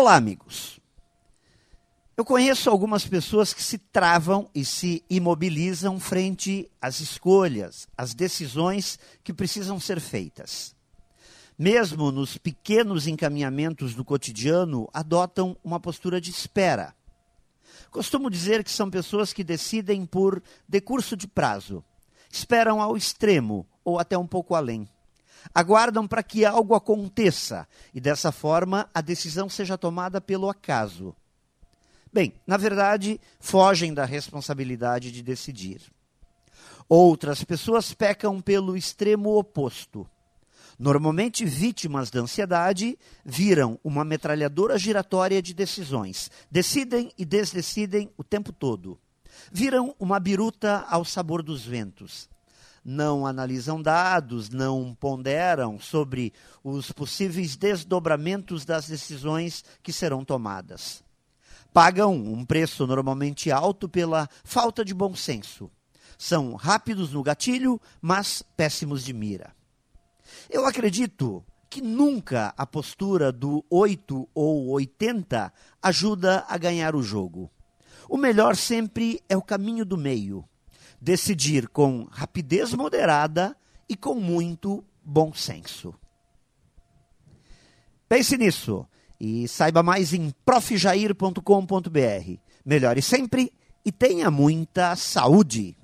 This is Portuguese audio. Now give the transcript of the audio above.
Olá, amigos. Eu conheço algumas pessoas que se travam e se imobilizam frente às escolhas, às decisões que precisam ser feitas. Mesmo nos pequenos encaminhamentos do cotidiano, adotam uma postura de espera. Costumo dizer que são pessoas que decidem por decurso de prazo, esperam ao extremo ou até um pouco além aguardam para que algo aconteça e dessa forma a decisão seja tomada pelo acaso. Bem, na verdade, fogem da responsabilidade de decidir. Outras pessoas pecam pelo extremo oposto. Normalmente vítimas da ansiedade, viram uma metralhadora giratória de decisões. Decidem e desdecidem o tempo todo. Viram uma biruta ao sabor dos ventos não analisam dados, não ponderam sobre os possíveis desdobramentos das decisões que serão tomadas. Pagam um preço normalmente alto pela falta de bom senso. São rápidos no gatilho, mas péssimos de mira. Eu acredito que nunca a postura do 8 ou 80 ajuda a ganhar o jogo. O melhor sempre é o caminho do meio decidir com rapidez moderada e com muito bom senso. Pense nisso e saiba mais em profjair.com.br. Melhore sempre e tenha muita saúde.